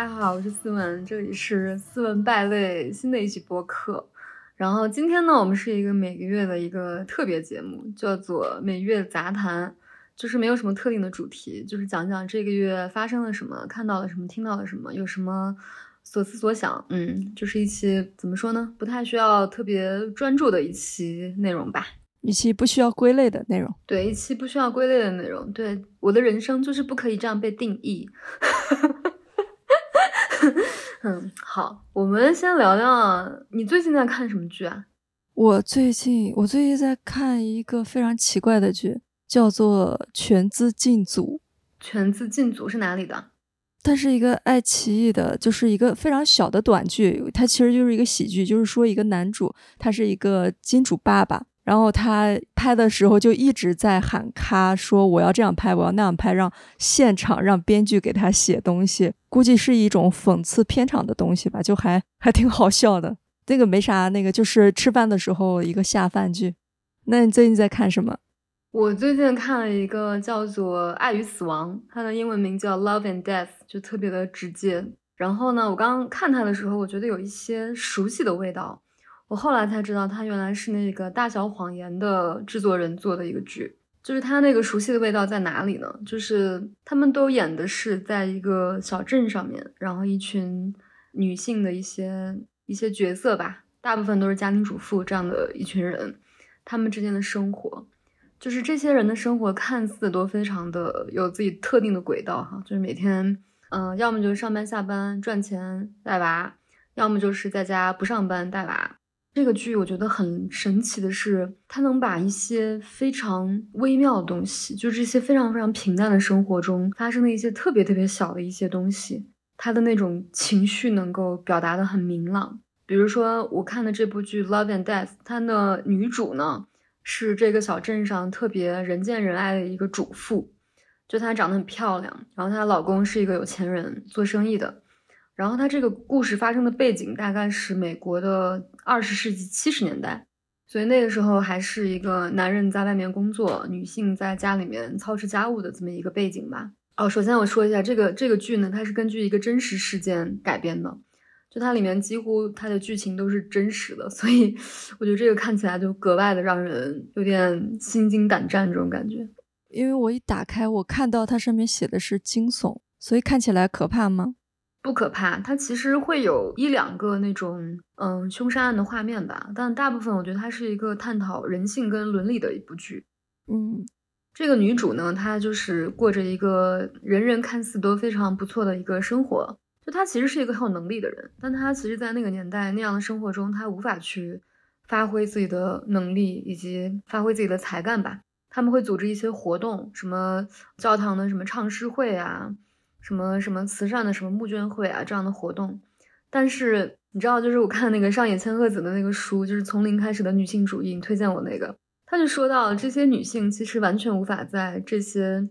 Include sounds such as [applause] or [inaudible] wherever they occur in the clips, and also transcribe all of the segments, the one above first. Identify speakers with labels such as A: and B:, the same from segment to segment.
A: 大家好，我是思文，这里是思文败类新的一期播客。然后今天呢，我们是一个每个月的一个特别节目，叫做每月杂谈，就是没有什么特定的主题，就是讲讲这个月发生了什么，看到了什么，听到了什么，有什么所思所想。嗯，就是一期怎么说呢，不太需要特别专注的一期内容吧。
B: 一期不需要归类的内容，
A: 对，一期不需要归类的内容。对，我的人生就是不可以这样被定义。[laughs] [laughs] 嗯，好，我们先聊聊你最近在看什么剧啊？
B: 我最近，我最近在看一个非常奇怪的剧，叫做《全资进组》。
A: 全资进组是哪里的？
B: 它是一个爱奇艺的，就是一个非常小的短剧。它其实就是一个喜剧，就是说一个男主他是一个金主爸爸。然后他拍的时候就一直在喊咔，说我要这样拍，我要那样拍，让现场让编剧给他写东西，估计是一种讽刺片场的东西吧，就还还挺好笑的。那个没啥，那个就是吃饭的时候一个下饭剧。那你最近在看什么？
A: 我最近看了一个叫做《爱与死亡》，它的英文名叫《Love and Death》，就特别的直接。然后呢，我刚刚看它的时候，我觉得有一些熟悉的味道。我后来才知道，他原来是那个《大小谎言》的制作人做的一个剧。就是他那个熟悉的味道在哪里呢？就是他们都演的是在一个小镇上面，然后一群女性的一些一些角色吧，大部分都是家庭主妇这样的一群人，他们之间的生活，就是这些人的生活看似都非常的有自己特定的轨道哈，就是每天，嗯，要么就是上班下班赚钱带娃，要么就是在家不上班带娃。这个剧我觉得很神奇的是，它能把一些非常微妙的东西，就这些非常非常平淡的生活中发生的一些特别特别小的一些东西，它的那种情绪能够表达的很明朗。比如说，我看的这部剧《Love and Death》，它的女主呢是这个小镇上特别人见人爱的一个主妇，就她长得很漂亮，然后她老公是一个有钱人，做生意的。然后它这个故事发生的背景大概是美国的二十世纪七十年代，所以那个时候还是一个男人在外面工作，女性在家里面操持家务的这么一个背景吧。哦，首先我说一下这个这个剧呢，它是根据一个真实事件改编的，就它里面几乎它的剧情都是真实的，所以 [laughs] 我觉得这个看起来就格外的让人有点心惊胆战这种感觉。
B: 因为我一打开，我看到它上面写的是惊悚，所以看起来可怕吗？
A: 不可怕，它其实会有一两个那种嗯凶杀案的画面吧，但大部分我觉得它是一个探讨人性跟伦理的一部剧。
B: 嗯，
A: 这个女主呢，她就是过着一个人人看似都非常不错的一个生活，就她其实是一个很有能力的人，但她其实，在那个年代那样的生活中，她无法去发挥自己的能力以及发挥自己的才干吧。他们会组织一些活动，什么教堂的什么唱诗会啊。什么什么慈善的什么募捐会啊这样的活动，但是你知道，就是我看那个上野千鹤子的那个书，就是从零开始的女性主义，你推荐我那个，他就说到这些女性其实完全无法在这些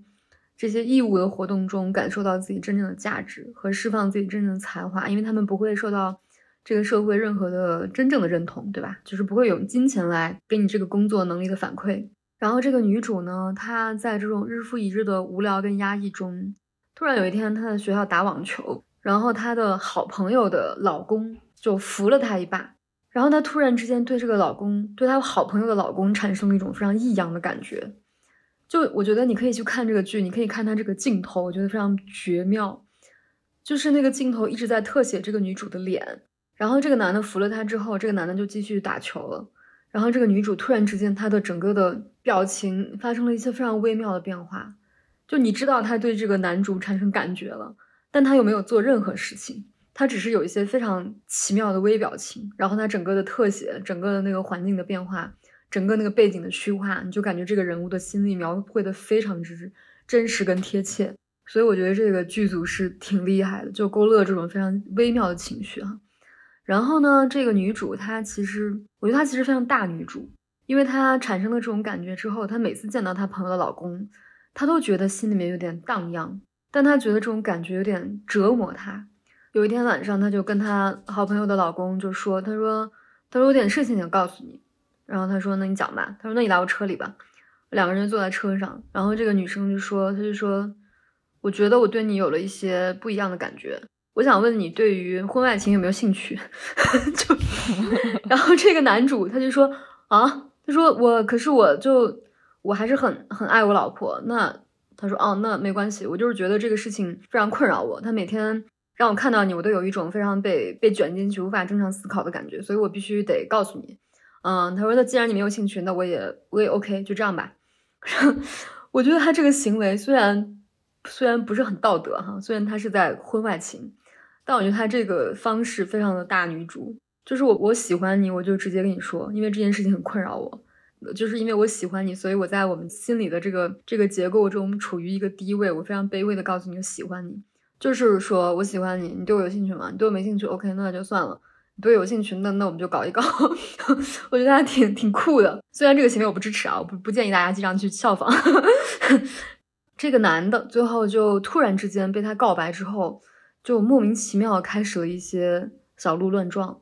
A: 这些义务的活动中感受到自己真正的价值和释放自己真正的才华，因为他们不会受到这个社会任何的真正的认同，对吧？就是不会有金钱来给你这个工作能力的反馈。然后这个女主呢，她在这种日复一日的无聊跟压抑中。突然有一天，她在学校打网球，然后她的好朋友的老公就扶了她一把，然后她突然之间对这个老公，对她好朋友的老公产生了一种非常异样的感觉。就我觉得你可以去看这个剧，你可以看她这个镜头，我觉得非常绝妙。就是那个镜头一直在特写这个女主的脸，然后这个男的扶了她之后，这个男的就继续打球了，然后这个女主突然之间她的整个的表情发生了一些非常微妙的变化。就你知道他对这个男主产生感觉了，但他又没有做任何事情，他只是有一些非常奇妙的微表情，然后他整个的特写，整个的那个环境的变化，整个那个背景的虚化，你就感觉这个人物的心理描绘的非常之真实跟贴切，所以我觉得这个剧组是挺厉害的，就勾勒这种非常微妙的情绪哈。然后呢，这个女主她其实，我觉得她其实非常大女主，因为她产生了这种感觉之后，她每次见到她朋友的老公。她都觉得心里面有点荡漾，但她觉得这种感觉有点折磨她。有一天晚上，她就跟她好朋友的老公就说：“她说，她说有点事情想告诉你。”然后他说：“那你讲吧。”他说：“那你来我车里吧。”两个人坐在车上，然后这个女生就说：“她就说，我觉得我对你有了一些不一样的感觉。我想问你对于婚外情有没有兴趣？[laughs] 就，[laughs] 然后这个男主他就说啊，他说我可是我就我还是很很爱我老婆。那他说哦，那没关系，我就是觉得这个事情非常困扰我。他每天让我看到你，我都有一种非常被被卷进去、无法正常思考的感觉，所以我必须得告诉你。嗯，他说那既然你没有兴趣，那我也我也 OK，就这样吧。[laughs] 我觉得他这个行为虽然虽然不是很道德哈，虽然他是在婚外情。但我觉得他这个方式非常的大女主，就是我我喜欢你，我就直接跟你说，因为这件事情很困扰我，就是因为我喜欢你，所以我在我们心里的这个这个结构中处于一个低位，我非常卑微的告诉你我喜欢你，就是说我喜欢你，你对我有兴趣吗？你对我没兴趣，OK，那就算了。你对我有兴趣，那那我们就搞一搞。[laughs] 我觉得还挺挺酷的，虽然这个行为我不支持啊，我不不建议大家经常去效仿。[laughs] 这个男的最后就突然之间被他告白之后。就莫名其妙开始了一些小鹿乱撞，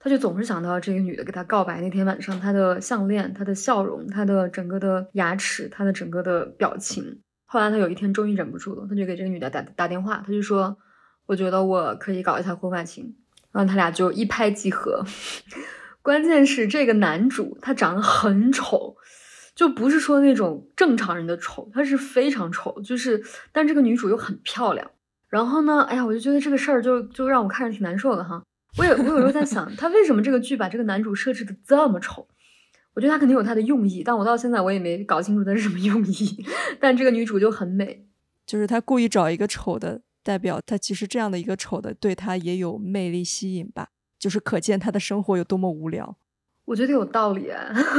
A: 他就总是想到这个女的给他告白那天晚上，她的项链、她的笑容、她的整个的牙齿、她的整个的表情。后来他有一天终于忍不住了，他就给这个女的打打电话，他就说：“我觉得我可以搞一下婚外情。”然后他俩就一拍即合。[laughs] 关键是这个男主他长得很丑，就不是说那种正常人的丑，他是非常丑，就是但这个女主又很漂亮。然后呢？哎呀，我就觉得这个事儿就就让我看着挺难受的哈。我有我有时候在想，他为什么这个剧把这个男主设置的这么丑？我觉得他肯定有他的用意，但我到现在我也没搞清楚他是什么用意。[laughs] 但这个女主就很美，
B: 就是他故意找一个丑的，代表他其实这样的一个丑的对他也有魅力吸引吧？就是可见他的生活有多么无聊。
A: 我觉得有道理，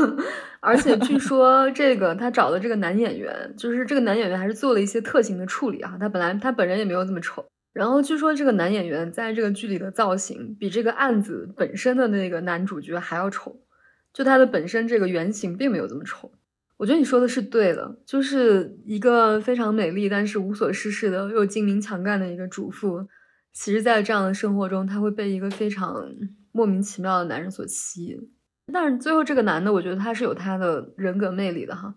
A: [laughs] 而且据说这个他找的这个男演员，就是这个男演员还是做了一些特型的处理啊。他本来他本人也没有这么丑，然后据说这个男演员在这个剧里的造型比这个案子本身的那个男主角还要丑，就他的本身这个原型并没有这么丑。我觉得你说的是对的，就是一个非常美丽但是无所事事的又精明强干的一个主妇，其实在这样的生活中，他会被一个非常莫名其妙的男人所吸引。但是最后这个男的，我觉得他是有他的人格魅力的哈。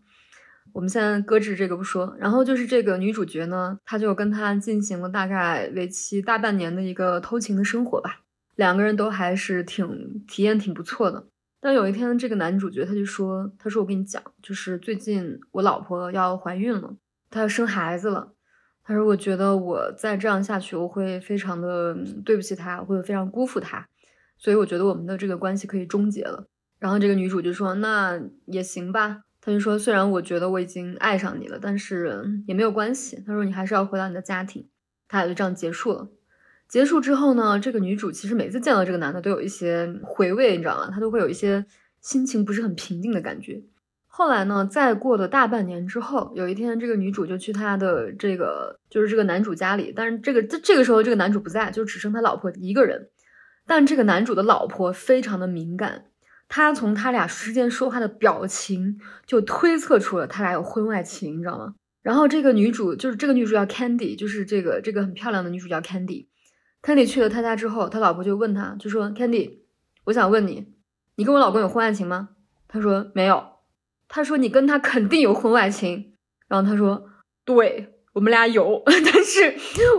A: 我们先搁置这个不说，然后就是这个女主角呢，她就跟他进行了大概为期大半年的一个偷情的生活吧。两个人都还是挺体验挺不错的。但有一天，这个男主角他就说：“他说我跟你讲，就是最近我老婆要怀孕了，她要生孩子了。他说我觉得我再这样下去，我会非常的对不起她，会非常辜负她，所以我觉得我们的这个关系可以终结了。”然后这个女主就说：“那也行吧。”他就说：“虽然我觉得我已经爱上你了，但是也没有关系。”他说：“你还是要回到你的家庭。”他俩就这样结束了。结束之后呢，这个女主其实每次见到这个男的都有一些回味，你知道吗？她都会有一些心情不是很平静的感觉。后来呢，再过了大半年之后，有一天这个女主就去他的这个就是这个男主家里，但是这个这这个时候这个男主不在，就只剩他老婆一个人。但这个男主的老婆非常的敏感。他从他俩之间说话的表情就推测出了他俩有婚外情，你知道吗？然后这个女主就是这个女主叫 Candy，就是这个这个很漂亮的女主叫 Candy。Candy 去了他家之后，他老婆就问他，就说：“Candy，我想问你，你跟我老公有婚外情吗？”他说：“没有。”他说：“你跟他肯定有婚外情。”然后他说：“对。”我们俩有，[laughs] 但是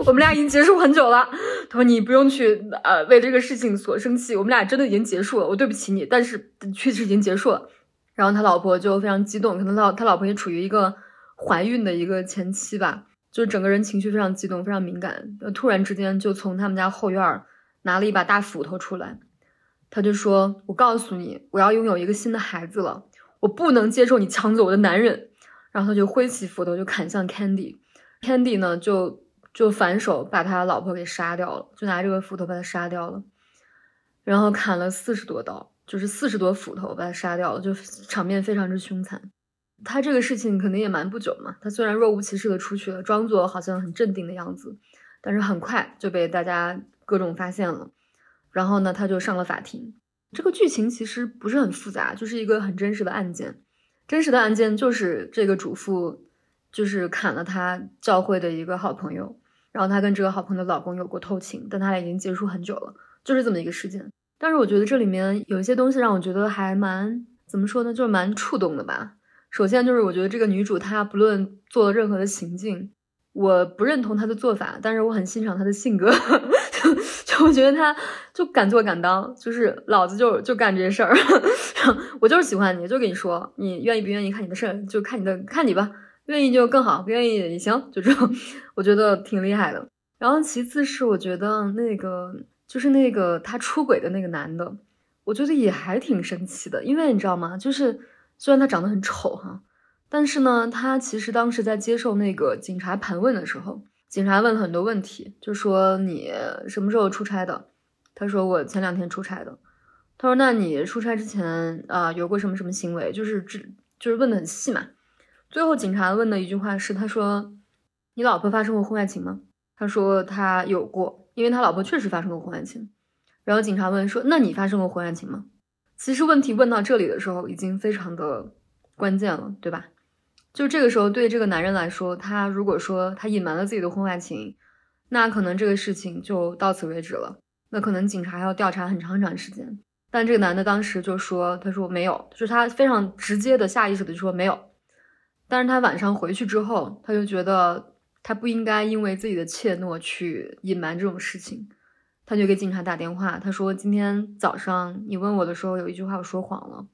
A: 我们俩已经结束很久了。他说：“你不用去呃为这个事情所生气，我们俩真的已经结束了。我对不起你，但是确实已经结束了。”然后他老婆就非常激动，可能他他老婆也处于一个怀孕的一个前期吧，就是整个人情绪非常激动，非常敏感。突然之间就从他们家后院拿了一把大斧头出来，他就说：“我告诉你，我要拥有一个新的孩子了，我不能接受你抢走我的男人。”然后他就挥起斧头就砍向 Candy。Candy 呢，就就反手把他老婆给杀掉了，就拿这个斧头把他杀掉了，然后砍了四十多刀，就是四十多斧头把他杀掉了，就场面非常之凶残。他这个事情肯定也瞒不久嘛，他虽然若无其事的出去了，装作好像很镇定的样子，但是很快就被大家各种发现了。然后呢，他就上了法庭。这个剧情其实不是很复杂，就是一个很真实的案件。真实的案件就是这个主妇。就是砍了他教会的一个好朋友，然后他跟这个好朋友的老公有过偷情，但他俩已经结束很久了，就是这么一个事件。但是我觉得这里面有一些东西让我觉得还蛮怎么说呢，就是蛮触动的吧。首先就是我觉得这个女主她不论做任何的行径，我不认同她的做法，但是我很欣赏她的性格。[laughs] 就我觉得她就敢做敢当，就是老子就就干这些事儿，[laughs] 我就是喜欢你，就跟你说，你愿意不愿意看你的事儿，就看你的看你吧，愿意就更好，不愿意也行，就这样，[laughs] 我觉得挺厉害的。然后其次是我觉得那个就是那个他出轨的那个男的，我觉得也还挺神奇的，因为你知道吗？就是虽然他长得很丑哈，但是呢，他其实当时在接受那个警察盘问的时候。警察问了很多问题，就说你什么时候出差的？他说我前两天出差的。他说那你出差之前啊有过什么什么行为？就是只就是问的很细嘛。最后警察问的一句话是，他说你老婆发生过婚外情吗？他说他有过，因为他老婆确实发生过婚外情。然后警察问说那你发生过婚外情吗？其实问题问到这里的时候已经非常的关键了，对吧？就这个时候，对这个男人来说，他如果说他隐瞒了自己的婚外情，那可能这个事情就到此为止了。那可能警察要调查很长很长时间。但这个男的当时就说：“他说没有，就是他非常直接的、下意识的就说没有。”但是他晚上回去之后，他就觉得他不应该因为自己的怯懦去隐瞒这种事情，他就给警察打电话，他说：“今天早上你问我的时候，有一句话我说谎了。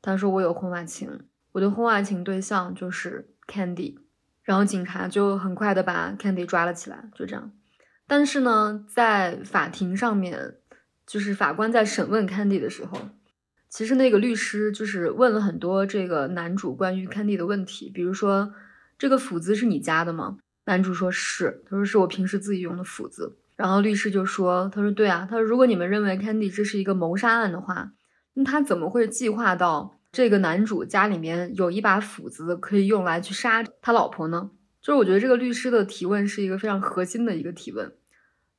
A: 他说我有婚外情。”我的婚外情对象就是 Candy，然后警察就很快的把 Candy 抓了起来，就这样。但是呢，在法庭上面，就是法官在审问 Candy 的时候，其实那个律师就是问了很多这个男主关于 Candy 的问题，比如说这个斧子是你家的吗？男主说是，他说是我平时自己用的斧子。然后律师就说，他说对啊，他说如果你们认为 Candy 这是一个谋杀案的话，那他怎么会计划到？这个男主家里面有一把斧子，可以用来去杀他老婆呢。就是我觉得这个律师的提问是一个非常核心的一个提问。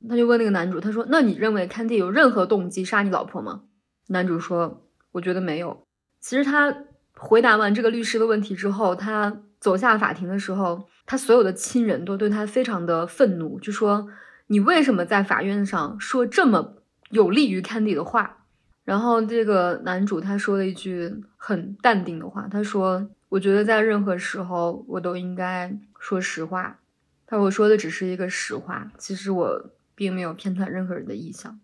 A: 他就问那个男主，他说：“那你认为 Candy 有任何动机杀你老婆吗？”男主说：“我觉得没有。”其实他回答完这个律师的问题之后，他走下法庭的时候，他所有的亲人都对他非常的愤怒，就说：“你为什么在法院上说这么有利于 Candy 的话？”然后这个男主他说了一句很淡定的话，他说：“我觉得在任何时候我都应该说实话。”他说：“我说的只是一个实话，其实我并没有偏袒任何人的意向。”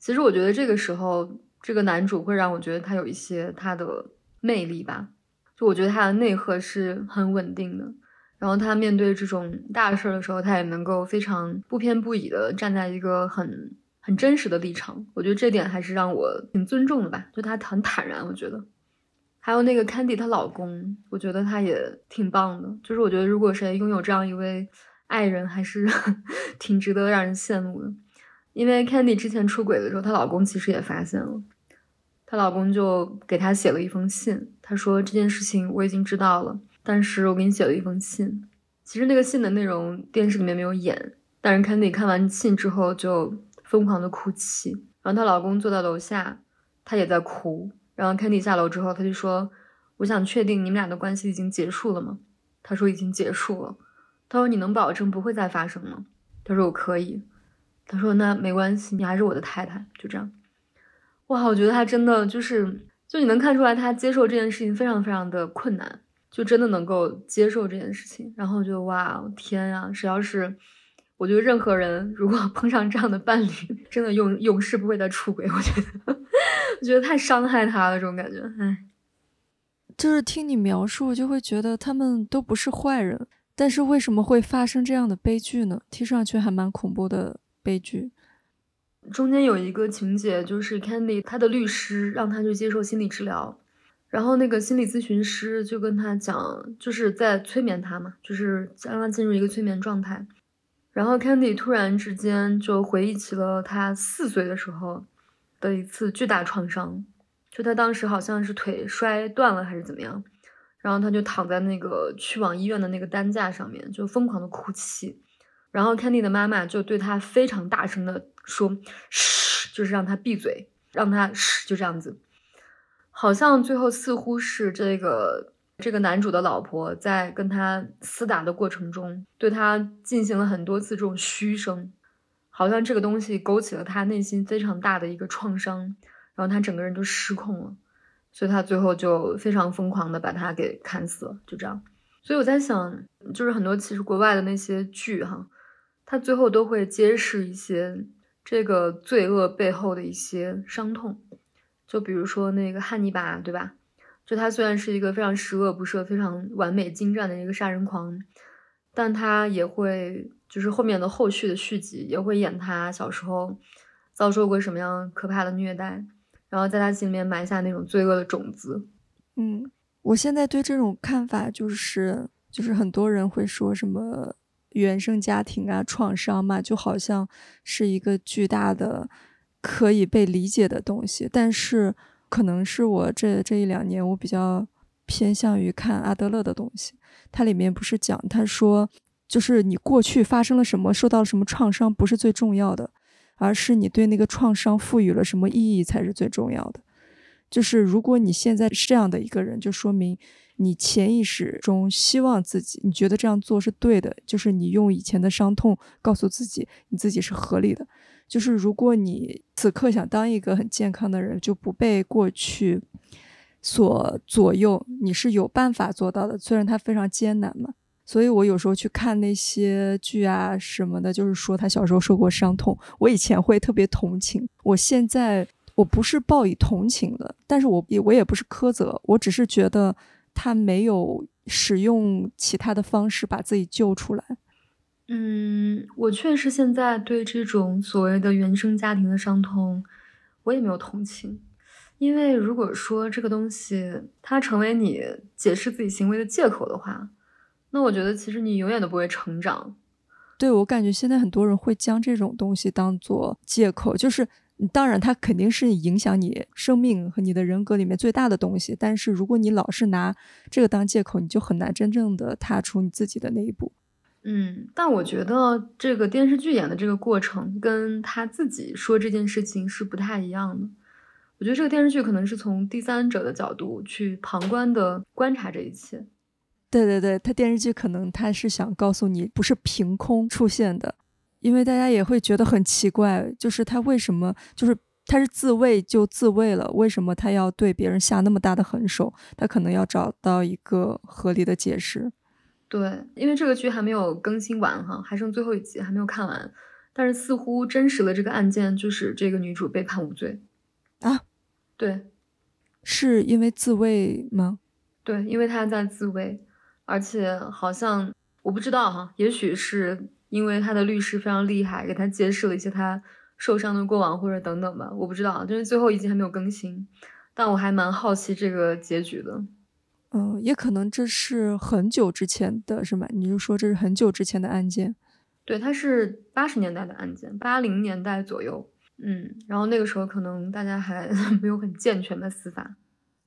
A: 其实我觉得这个时候，这个男主会让我觉得他有一些他的魅力吧。就我觉得他的内核是很稳定的，然后他面对这种大事的时候，他也能够非常不偏不倚的站在一个很。很真实的立场，我觉得这点还是让我挺尊重的吧。就他很坦然，我觉得。还有那个 Candy 她老公，我觉得他也挺棒的。就是我觉得如果谁拥有这样一位爱人，还是 [laughs] 挺值得让人羡慕的。因为 Candy 之前出轨的时候，她老公其实也发现了，她老公就给她写了一封信，他说这件事情我已经知道了，但是我给你写了一封信。其实那个信的内容电视里面没有演，但是 Candy 看完信之后就。疯狂的哭泣，然后她老公坐在楼下，她也在哭。然后 Candy 下楼之后，她就说：“我想确定你们俩的关系已经结束了吗？”他说：“已经结束了。”他说：“你能保证不会再发生吗？”他说：“我可以。”他说：“那没关系，你还是我的太太。”就这样。哇，我觉得他真的就是，就你能看出来，他接受这件事情非常非常的困难，就真的能够接受这件事情。然后就哇，天呀，谁要是……我觉得任何人如果 [laughs] 碰上这样的伴侣，真的永永世不会再出轨。我觉得，[laughs] 我觉得太伤害他了，这种感觉。唉，
B: 就是听你描述，就会觉得他们都不是坏人，但是为什么会发生这样的悲剧呢？听上去还蛮恐怖的悲剧。
A: 中间有一个情节，就是 Candy 他的律师让他去接受心理治疗，然后那个心理咨询师就跟他讲，就是在催眠他嘛，就是让他进入一个催眠状态。然后 Candy 突然之间就回忆起了他四岁的时候的一次巨大创伤，就他当时好像是腿摔断了还是怎么样，然后他就躺在那个去往医院的那个担架上面，就疯狂的哭泣。然后 Candy 的妈妈就对他非常大声的说：“嘘，就是让他闭嘴，让他嘘，就这样子。”好像最后似乎是这个。这个男主的老婆在跟他厮打的过程中，对他进行了很多次这种嘘声，好像这个东西勾起了他内心非常大的一个创伤，然后他整个人就失控了，所以他最后就非常疯狂的把他给砍死了，就这样。所以我在想，就是很多其实国外的那些剧哈，他最后都会揭示一些这个罪恶背后的一些伤痛。就比如说那个汉尼拔，对吧？就他虽然是一个非常十恶不赦、非常完美精湛的一个杀人狂，但他也会，就是后面的后续的续集也会演他小时候遭受过什么样可怕的虐待，然后在他心里面埋下那种罪恶的种子。
B: 嗯，我现在对这种看法就是，就是很多人会说什么原生家庭啊、创伤嘛，就好像是一个巨大的可以被理解的东西，但是。可能是我这这一两年，我比较偏向于看阿德勒的东西。它里面不是讲，他说，就是你过去发生了什么，受到了什么创伤，不是最重要的，而是你对那个创伤赋予了什么意义才是最重要的。就是如果你现在是这样的一个人，就说明你潜意识中希望自己，你觉得这样做是对的，就是你用以前的伤痛告诉自己，你自己是合理的。就是如果你此刻想当一个很健康的人，就不被过去所左右，你是有办法做到的。虽然它非常艰难嘛，所以我有时候去看那些剧啊什么的，就是说他小时候受过伤痛。我以前会特别同情，我现在我不是报以同情的，但是我也我也不是苛责，我只是觉得他没有使用其他的方式把自己救出来。
A: 嗯，我确实现在对这种所谓的原生家庭的伤痛，我也没有同情，因为如果说这个东西它成为你解释自己行为的借口的话，那我觉得其实你永远都不会成长。
B: 对我感觉现在很多人会将这种东西当做借口，就是当然它肯定是影响你生命和你的人格里面最大的东西，但是如果你老是拿这个当借口，你就很难真正的踏出你自己的那一步。
A: 嗯，但我觉得这个电视剧演的这个过程跟他自己说这件事情是不太一样的。我觉得这个电视剧可能是从第三者的角度去旁观的观察这一切。
B: 对对对，他电视剧可能他是想告诉你，不是凭空出现的，因为大家也会觉得很奇怪，就是他为什么就是他是自卫就自卫了，为什么他要对别人下那么大的狠手？他可能要找到一个合理的解释。
A: 对，因为这个剧还没有更新完哈，还剩最后一集还没有看完，但是似乎真实的这个案件就是这个女主被判无罪
B: 啊？
A: 对，
B: 是因为自卫吗？
A: 对，因为她在自卫，而且好像我不知道哈，也许是因为他的律师非常厉害，给他揭示了一些他受伤的过往或者等等吧，我不知道，就是最后一集还没有更新，但我还蛮好奇这个结局的。
B: 嗯，也可能这是很久之前的是吗？你就说这是很久之前的案件？
A: 对，它是八十年代的案件，八零年代左右。嗯，然后那个时候可能大家还没有很健全的司法。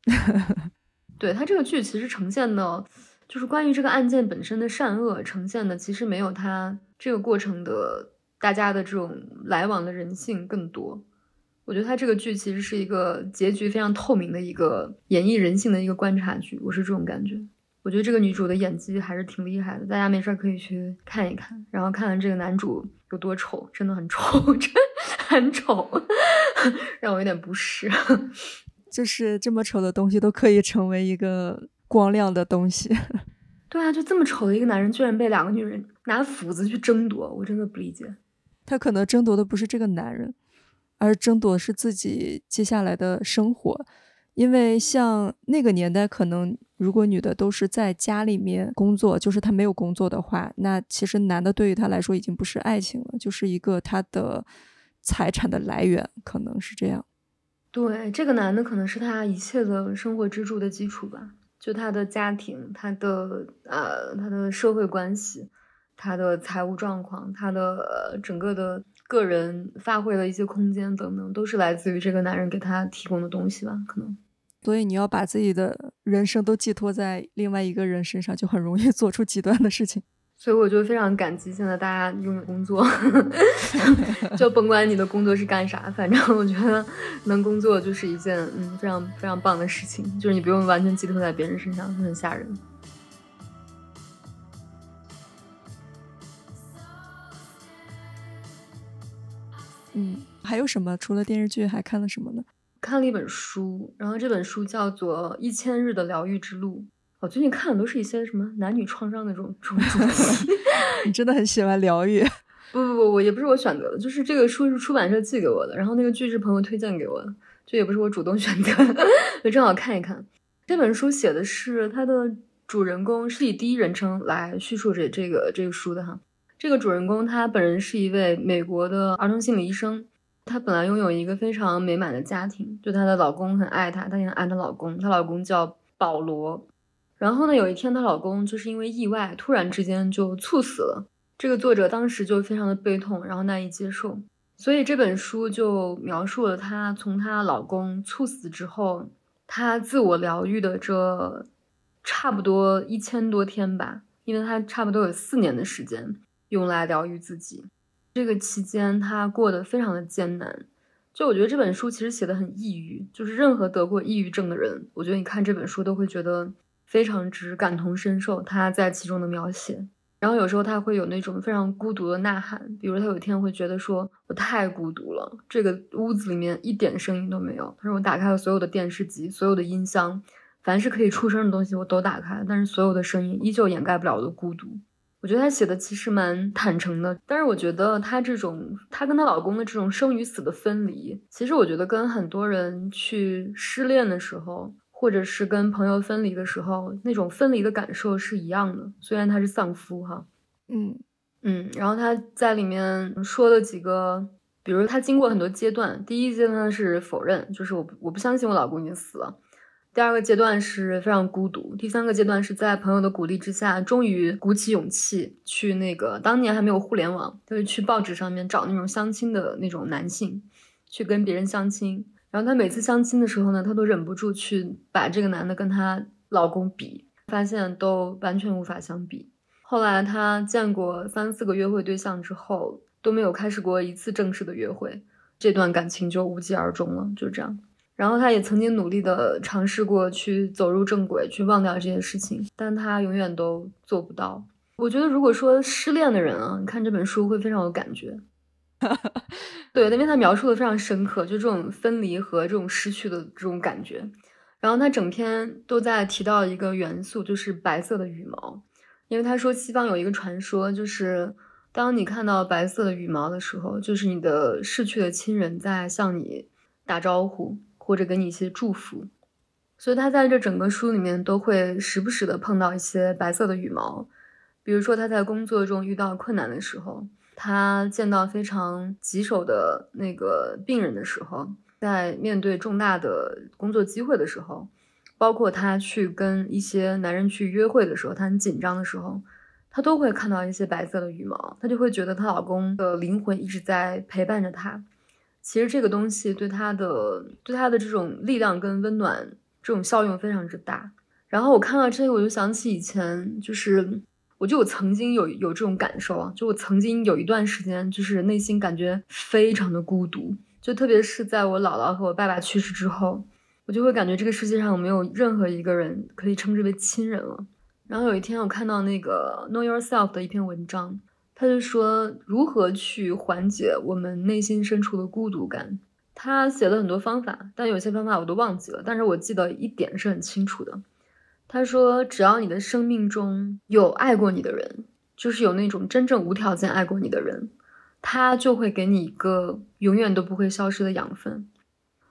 A: [laughs] 对它这个剧其实呈现的，就是关于这个案件本身的善恶呈现的，其实没有它这个过程的大家的这种来往的人性更多。我觉得他这个剧其实是一个结局非常透明的一个演绎人性的一个观察剧，我是这种感觉。我觉得这个女主的演技还是挺厉害的，大家没事儿可以去看一看。然后看看这个男主有多丑，真的很丑，真很丑，[laughs] 让我有点不适。[laughs]
B: 就是这么丑的东西都可以成为一个光亮的东西。[laughs]
A: 对啊，就这么丑的一个男人，居然被两个女人拿斧子去争夺，我真的不理解。
B: 他可能争夺的不是这个男人。而争夺是自己接下来的生活，因为像那个年代，可能如果女的都是在家里面工作，就是她没有工作的话，那其实男的对于她来说已经不是爱情了，就是一个他的财产的来源，可能是这样。
A: 对，这个男的可能是他一切的生活支柱的基础吧，就他的家庭，他的呃，他的社会关系，他的财务状况，他的整个的。个人发挥的一些空间等等，都是来自于这个男人给他提供的东西吧？可能，
B: 所以你要把自己的人生都寄托在另外一个人身上，就很容易做出极端的事情。
A: 所以我就非常感激现在大家拥有工作，[laughs] [laughs] 就甭管你的工作是干啥，反正我觉得能工作就是一件嗯非常非常棒的事情，就是你不用完全寄托在别人身上，很吓人。
B: 嗯，还有什么？除了电视剧，还看了什么呢？
A: 看了一本书，然后这本书叫做《一千日的疗愈之路》。我最近看的都是一些什么男女创伤的这种这种主题。[laughs]
B: 你真的很喜欢疗愈。[laughs]
A: 不不不，我也不是我选择的，就是这个书是出版社寄给我的，然后那个剧是朋友推荐给我的，就也不是我主动选择，就正好看一看。这本书写的是它的主人公是以第一人称来叙述这这个这个书的哈。这个主人公他本人是一位美国的儿童心理医生，她本来拥有一个非常美满的家庭，就她的老公很爱她，她也很爱她老公，她老公叫保罗。然后呢，有一天她老公就是因为意外突然之间就猝死了，这个作者当时就非常的悲痛，然后难以接受，所以这本书就描述了她从她老公猝死之后。她自我疗愈的这差不多一千多天吧，因为她差不多有四年的时间用来疗愈自己。这个期间，她过得非常的艰难。就我觉得这本书其实写的很抑郁，就是任何得过抑郁症的人，我觉得你看这本书都会觉得非常之感同身受。他在其中的描写。然后有时候他会有那种非常孤独的呐喊，比如他有一天会觉得说：“我太孤独了，这个屋子里面一点声音都没有。”他说：“我打开了所有的电视机，所有的音箱，凡是可以出声的东西我都打开，但是所有的声音依旧掩盖不了我的孤独。”我觉得他写的其实蛮坦诚的，但是我觉得她这种她跟她老公的这种生与死的分离，其实我觉得跟很多人去失恋的时候。或者是跟朋友分离的时候，那种分离的感受是一样的。虽然他是丧夫哈，
B: 嗯
A: 嗯，然后他在里面说了几个，比如他经过很多阶段，第一阶段是否认，就是我我不相信我老公已经死了。第二个阶段是非常孤独。第三个阶段是在朋友的鼓励之下，终于鼓起勇气去那个当年还没有互联网，就是去报纸上面找那种相亲的那种男性，去跟别人相亲。然后她每次相亲的时候呢，她都忍不住去把这个男的跟她老公比，发现都完全无法相比。后来她见过三四个约会对象之后，都没有开始过一次正式的约会，这段感情就无疾而终了，就这样。然后她也曾经努力的尝试过去走入正轨，去忘掉这些事情，但她永远都做不到。我觉得如果说失恋的人啊，你看这本书会非常有感觉。[laughs] 对，因为他描述的非常深刻，就这种分离和这种失去的这种感觉。然后他整篇都在提到一个元素，就是白色的羽毛。因为他说西方有一个传说，就是当你看到白色的羽毛的时候，就是你的逝去的亲人在向你打招呼，或者给你一些祝福。所以他在这整个书里面都会时不时的碰到一些白色的羽毛，比如说他在工作中遇到困难的时候。他见到非常棘手的那个病人的时候，在面对重大的工作机会的时候，包括他去跟一些男人去约会的时候，他很紧张的时候，他都会看到一些白色的羽毛，他就会觉得她老公的灵魂一直在陪伴着她。其实这个东西对她的对她的这种力量跟温暖这种效用非常之大。然后我看到这个，我就想起以前就是。我就我曾经有有这种感受啊，就我曾经有一段时间，就是内心感觉非常的孤独，就特别是在我姥姥和我爸爸去世之后，我就会感觉这个世界上没有任何一个人可以称之为亲人了。然后有一天我看到那个 Know Yourself 的一篇文章，他就说如何去缓解我们内心深处的孤独感。他写了很多方法，但有些方法我都忘记了，但是我记得一点是很清楚的。他说：“只要你的生命中有爱过你的人，就是有那种真正无条件爱过你的人，他就会给你一个永远都不会消失的养分。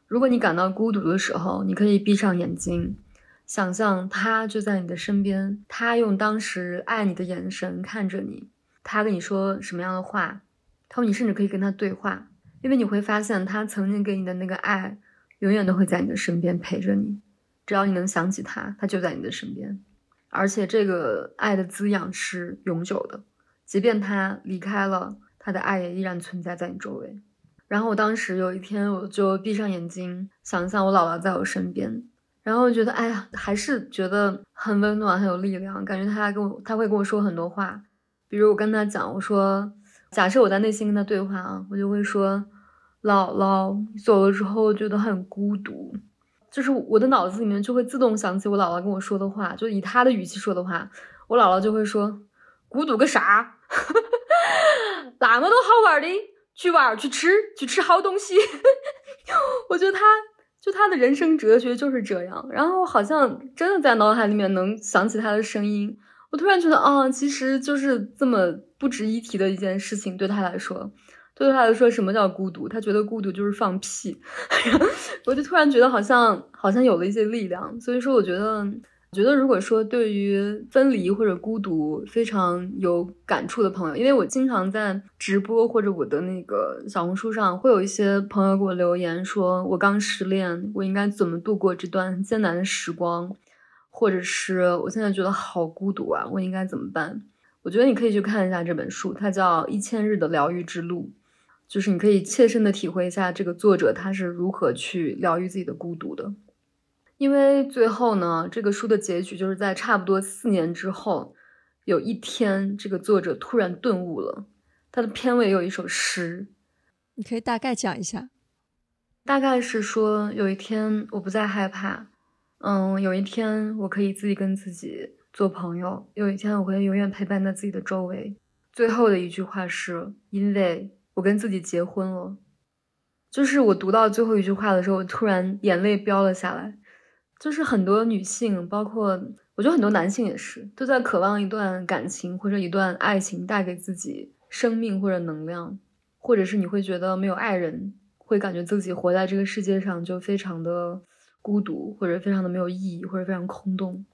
A: 如果你感到孤独的时候，你可以闭上眼睛，想象他就在你的身边，他用当时爱你的眼神看着你，他跟你说什么样的话，他说你甚至可以跟他对话，因为你会发现他曾经给你的那个爱，永远都会在你的身边陪着你。”只要你能想起他，他就在你的身边，而且这个爱的滋养是永久的，即便他离开了，他的爱也依然存在在你周围。然后我当时有一天，我就闭上眼睛，想象我姥姥在我身边，然后觉得，哎呀，还是觉得很温暖，很有力量，感觉他跟我，他会跟我说很多话，比如我跟他讲，我说，假设我在内心跟他对话啊，我就会说，姥姥走了之后，觉得很孤独。就是我的脑子里面就会自动想起我姥姥跟我说的话，就以她的语气说的话，我姥姥就会说：“孤独个啥？那么多好玩的，去玩去吃，去吃好东西。[laughs] ”我觉得他就他的人生哲学就是这样。然后好像真的在脑海里面能想起他的声音，我突然觉得啊，其实就是这么不值一提的一件事情，对他来说，对他来说，什么叫孤独？他觉得孤独就是放屁。[laughs] 我就突然觉得好像好像有了一些力量。所以说，我觉得。觉得，如果说对于分离或者孤独非常有感触的朋友，因为我经常在直播或者我的那个小红书上，会有一些朋友给我留言说，我刚失恋，我应该怎么度过这段艰难的时光，或者是我现在觉得好孤独啊，我应该怎么办？我觉得你可以去看一下这本书，它叫《一千日的疗愈之路》，就是你可以切身的体会一下这个作者他是如何去疗愈自己的孤独的。因为最后呢，这个书的结局就是在差不多四年之后，有一天，这个作者突然顿悟了。他的片尾有一首诗，
B: 你可以大概讲一下。
A: 大概是说，有一天我不再害怕，嗯，有一天我可以自己跟自己做朋友，有一天我会永远陪伴在自己的周围。最后的一句话是因为我跟自己结婚了。就是我读到最后一句话的时候，我突然眼泪飙了下来。就是很多女性，包括我觉得很多男性也是，都在渴望一段感情或者一段爱情带给自己生命或者能量，或者是你会觉得没有爱人，会感觉自己活在这个世界上就非常的孤独，或者非常的没有意义，或者非常空洞。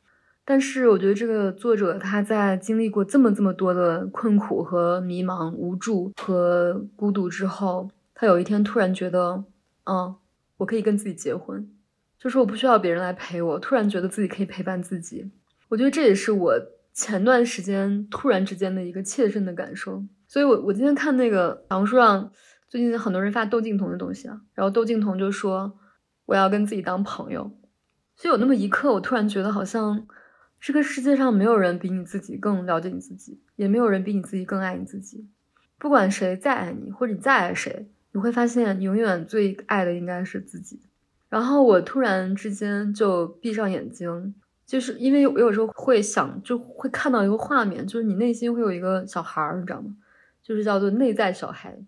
A: 但是我觉得这个作者他在经历过这么这么多的困苦和迷茫、无助和孤独之后，他有一天突然觉得，嗯，我可以跟自己结婚。就是我不需要别人来陪我，突然觉得自己可以陪伴自己。我觉得这也是我前段时间突然之间的一个切身的感受。所以，我我今天看那个小红书上最近很多人发窦靖童的东西啊，然后窦靖童就说我要跟自己当朋友。所以有那么一刻，我突然觉得好像这个世界上没有人比你自己更了解你自己，也没有人比你自己更爱你自己。不管谁再爱你，或者你再爱谁，你会发现你永远最爱的应该是自己。然后我突然之间就闭上眼睛，就是因为我有时候会想，就会看到一个画面，就是你内心会有一个小孩儿，你知道吗？就是叫做内在小孩。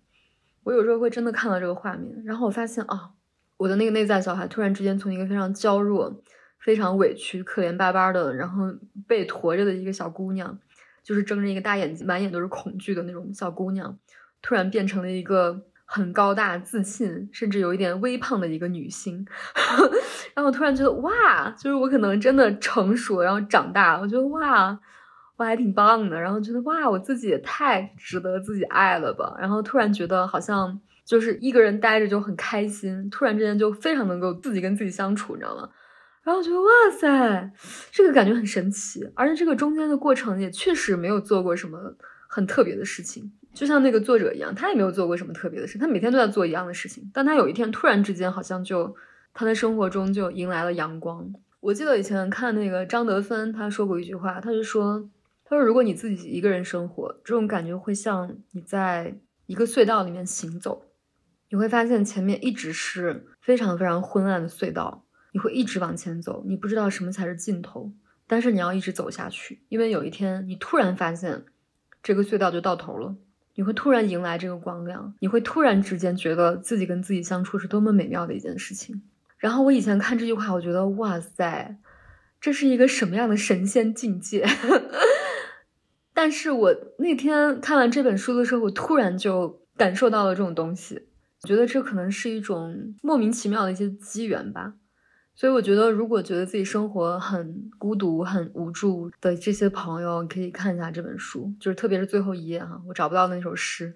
A: 我有时候会真的看到这个画面，然后我发现啊，我的那个内在小孩突然之间从一个非常娇弱、非常委屈、可怜巴巴的，然后被驮着的一个小姑娘，就是睁着一个大眼睛、满眼都是恐惧的那种小姑娘，突然变成了一个。很高大、自信，甚至有一点微胖的一个女性，[laughs] 然后我突然觉得哇，就是我可能真的成熟，然后长大，我觉得哇，我还挺棒的，然后觉得哇，我自己也太值得自己爱了吧，然后突然觉得好像就是一个人待着就很开心，突然之间就非常能够自己跟自己相处，你知道吗？然后我觉得哇塞，这个感觉很神奇，而且这个中间的过程也确实没有做过什么很特别的事情。就像那个作者一样，他也没有做过什么特别的事，他每天都在做一样的事情。但他有一天突然之间，好像就他的生活中就迎来了阳光。我记得以前看那个张德芬，他说过一句话，他就说：“他说如果你自己一个人生活，这种感觉会像你在一个隧道里面行走，你会发现前面一直是非常非常昏暗的隧道，你会一直往前走，你不知道什么才是尽头，但是你要一直走下去，因为有一天你突然发现这个隧道就到头了。”你会突然迎来这个光亮，你会突然之间觉得自己跟自己相处是多么美妙的一件事情。然后我以前看这句话，我觉得哇塞，这是一个什么样的神仙境界？[laughs] 但是我那天看完这本书的时候，我突然就感受到了这种东西，觉得这可能是一种莫名其妙的一些机缘吧。所以我觉得，如果觉得自己生活很孤独、很无助的这些朋友，可以看一下这本书，就是特别是最后一页哈，我找不到那首诗。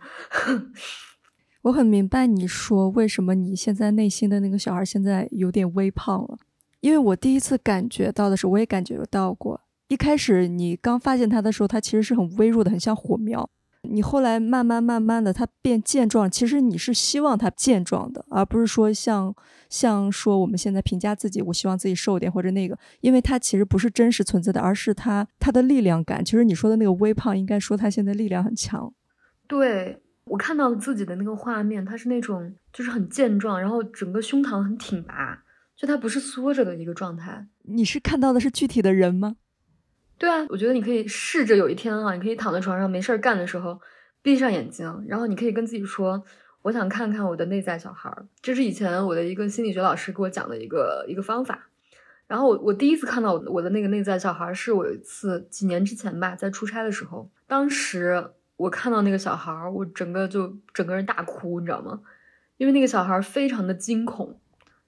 A: [laughs]
B: 我很明白你说为什么你现在内心的那个小孩现在有点微胖了，因为我第一次感觉到的时候，我也感觉到过。一开始你刚发现他的时候，他其实是很微弱的，很像火苗。你后来慢慢慢慢的，他变健壮，其实你是希望他健壮的，而不是说像像说我们现在评价自己，我希望自己瘦点或者那个，因为他其实不是真实存在的，而是他他的力量感。其实你说的那个微胖，应该说他现在力量很强。
A: 对我看到自己的那个画面，他是那种就是很健壮，然后整个胸膛很挺拔，就他不是缩着的一个状态。
B: 你是看到的是具体的人吗？
A: 对啊，我觉得你可以试着有一天啊，你可以躺在床上没事儿干的时候，闭上眼睛，然后你可以跟自己说：“我想看看我的内在小孩儿。”这是以前我的一个心理学老师给我讲的一个一个方法。然后我我第一次看到我的那个内在小孩，是我有一次几年之前吧，在出差的时候，当时我看到那个小孩，我整个就整个人大哭，你知道吗？因为那个小孩非常的惊恐，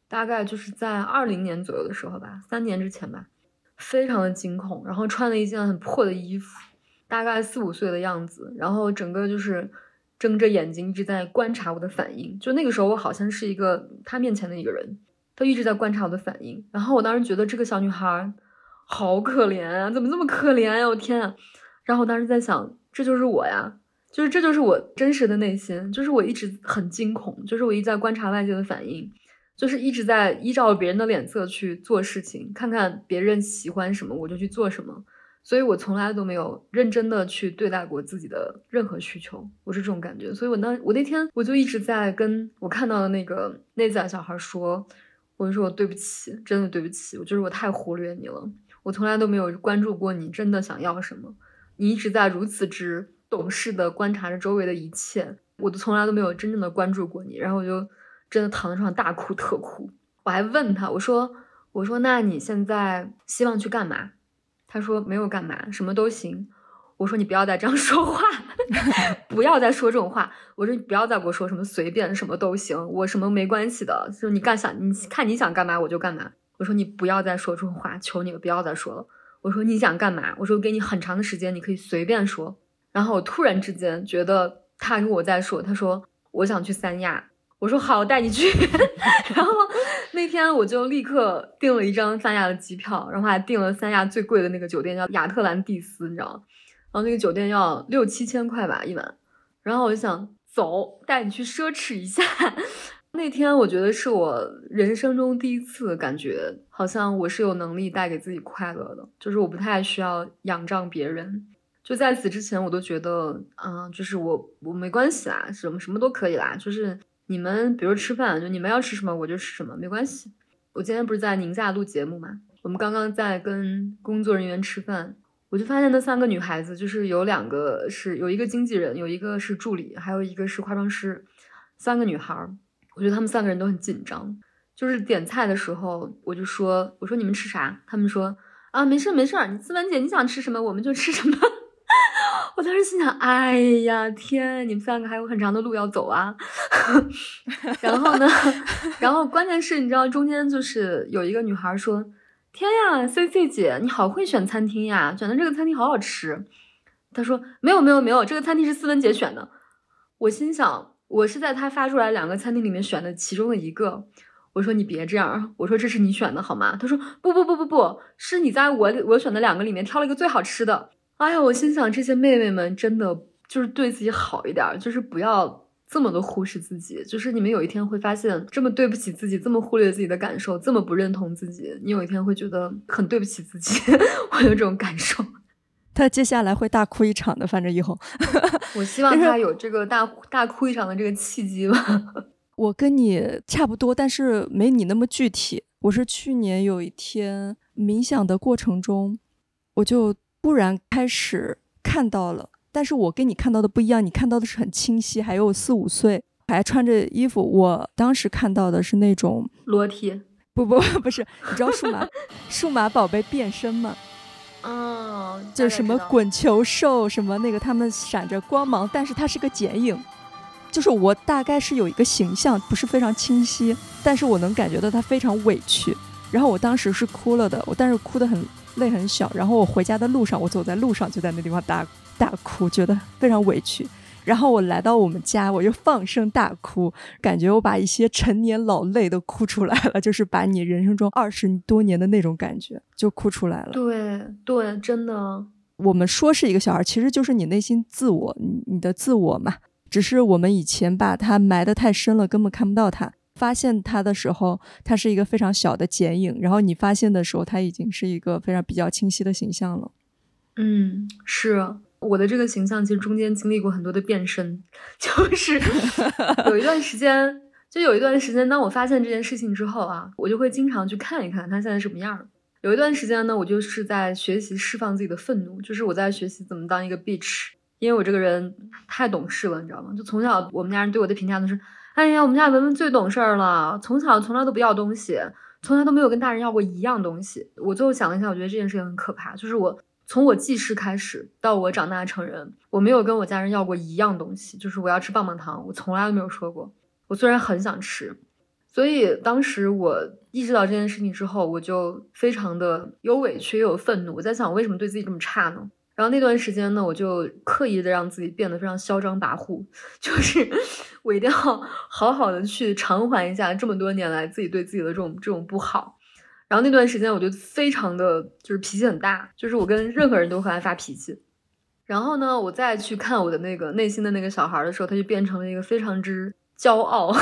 A: 大概就是在二零年左右的时候吧，三年之前吧，非常的惊恐，然后穿了一件很破的衣服，大概四五岁的样子，然后整个就是睁着眼睛一直在观察我的反应，就那个时候我好像是一个他面前的一个人。他一直在观察我的反应，然后我当时觉得这个小女孩好可怜啊，怎么这么可怜呀？我天啊！然后我当时在想，这就是我呀，就是这就是我真实的内心，就是我一直很惊恐，就是我一直在观察外界的反应，就是一直在依照别人的脸色去做事情，看看别人喜欢什么我就去做什么，所以我从来都没有认真的去对待过自己的任何需求，我是这种感觉，所以我那我那天我就一直在跟我看到的那个内在小孩说。我就说我对不起，真的对不起，我就是我太忽略你了，我从来都没有关注过你真的想要什么，你一直在如此之懂事的观察着周围的一切，我都从来都没有真正的关注过你，然后我就真的躺在床上大哭特哭，我还问他，我说我说那你现在希望去干嘛？他说没有干嘛，什么都行。我说你不要再这样说话，[laughs] 不要再说这种话。我说你不要再给我说什么随便什么都行，我什么没关系的。就是你干想你看你想干嘛我就干嘛。我说你不要再说这种话，求你了，不要再说了。我说你想干嘛？我说给你很长的时间，你可以随便说。然后我突然之间觉得他跟我在说，他说我想去三亚。我说好，带你去。[laughs] 然后那天我就立刻订了一张三亚的机票，然后还订了三亚最贵的那个酒店，叫亚特兰蒂斯，你知道吗？然后那个酒店要六七千块吧一晚，然后我就想走，带你去奢侈一下。[laughs] 那天我觉得是我人生中第一次感觉，好像我是有能力带给自己快乐的，就是我不太需要仰仗别人。就在此之前，我都觉得，嗯，就是我我没关系啦，什么什么都可以啦，就是你们比如吃饭，就你们要吃什么我就吃什么，没关系。我今天不是在宁夏录节目嘛，我们刚刚在跟工作人员吃饭。我就发现那三个女孩子，就是有两个是有一个经纪人，有一个是助理，还有一个是化妆师，三个女孩儿。我觉得她们三个人都很紧张。就是点菜的时候，我就说：“我说你们吃啥？”他们说：“啊，没事没事，你思文姐你想吃什么我们就吃什么。”我当时心想：“哎呀天，你们三个还有很长的路要走啊。[laughs] ”然后呢，[laughs] 然后关键是你知道中间就是有一个女孩说。天呀，C C 姐，你好会选餐厅呀！选的这个餐厅好好吃。她说没有没有没有，这个餐厅是思文姐选的。我心想，我是在她发出来两个餐厅里面选的其中的一个。我说你别这样，我说这是你选的好吗？他说不不不不不是你在我我选的两个里面挑了一个最好吃的。哎呀，我心想这些妹妹们真的就是对自己好一点，就是不要。这么的忽视自己，就是你们有一天会发现，这么对不起自己，这么忽略自己的感受，这么不认同自己，你有一天会觉得很对不起自己。[laughs] 我有这种感受。
B: 他接下来会大哭一场的，反正以后，
A: 我希望 [laughs] 他有这个大大哭一场的这个契机吧。[laughs]
B: 我跟你差不多，但是没你那么具体。我是去年有一天冥想的过程中，我就突然开始看到了。但是我跟你看到的不一样，你看到的是很清晰，还有四五岁还穿着衣服。我当时看到的是那种
A: 裸体，
B: 不不不是，你知道数码数码宝贝变身吗？
A: 哦，
B: 就什么滚球兽什么那个，他们闪着光芒，但是它是个剪影，就是我大概是有一个形象，不是非常清晰，但是我能感觉到他非常委屈。然后我当时是哭了的，我但是哭得很泪很小。然后我回家的路上，我走在路上就在那地方大。大哭，觉得非常委屈。然后我来到我们家，我就放声大哭，感觉我把一些陈年老泪都哭出来了，就是把你人生中二十多年的那种感觉就哭出来了。
A: 对对，真的。
B: 我们说是一个小孩，其实就是你内心自我，你你的自我嘛。只是我们以前把它埋得太深了，根本看不到它。发现它的时候，它是一个非常小的剪影；然后你发现的时候，它已经是一个非常比较清晰的形象了。
A: 嗯，是。我的这个形象其实中间经历过很多的变身，就是有一段时间，就有一段时间，当我发现这件事情之后啊，我就会经常去看一看他现在什么样。有一段时间呢，我就是在学习释放自己的愤怒，就是我在学习怎么当一个 bitch，因为我这个人太懂事了，你知道吗？就从小我们家人对我的评价都是，哎呀，我们家文文最懂事儿了，从小从来都不要东西，从来都没有跟大人要过一样东西。我最后想了一下，我觉得这件事情很可怕，就是我从我记事开始到我长大成人，我没有跟我家人要过一样东西，就是我要吃棒棒糖，我从来都没有说过。我虽然很想吃，所以当时我意识到这件事情之后，我就非常的有委屈又有愤怒。我在想，为什么对自己这么差呢？然后那段时间呢，我就刻意的让自己变得非常嚣张跋扈，[laughs] 就是我一定要好好的去偿还一下这么多年来自己对自己的这种这种不好。然后那段时间，我就非常的就是脾气很大，就是我跟任何人都会爱发脾气。然后呢，我再去看我的那个内心的那个小孩的时候，他就变成了一个非常之骄傲。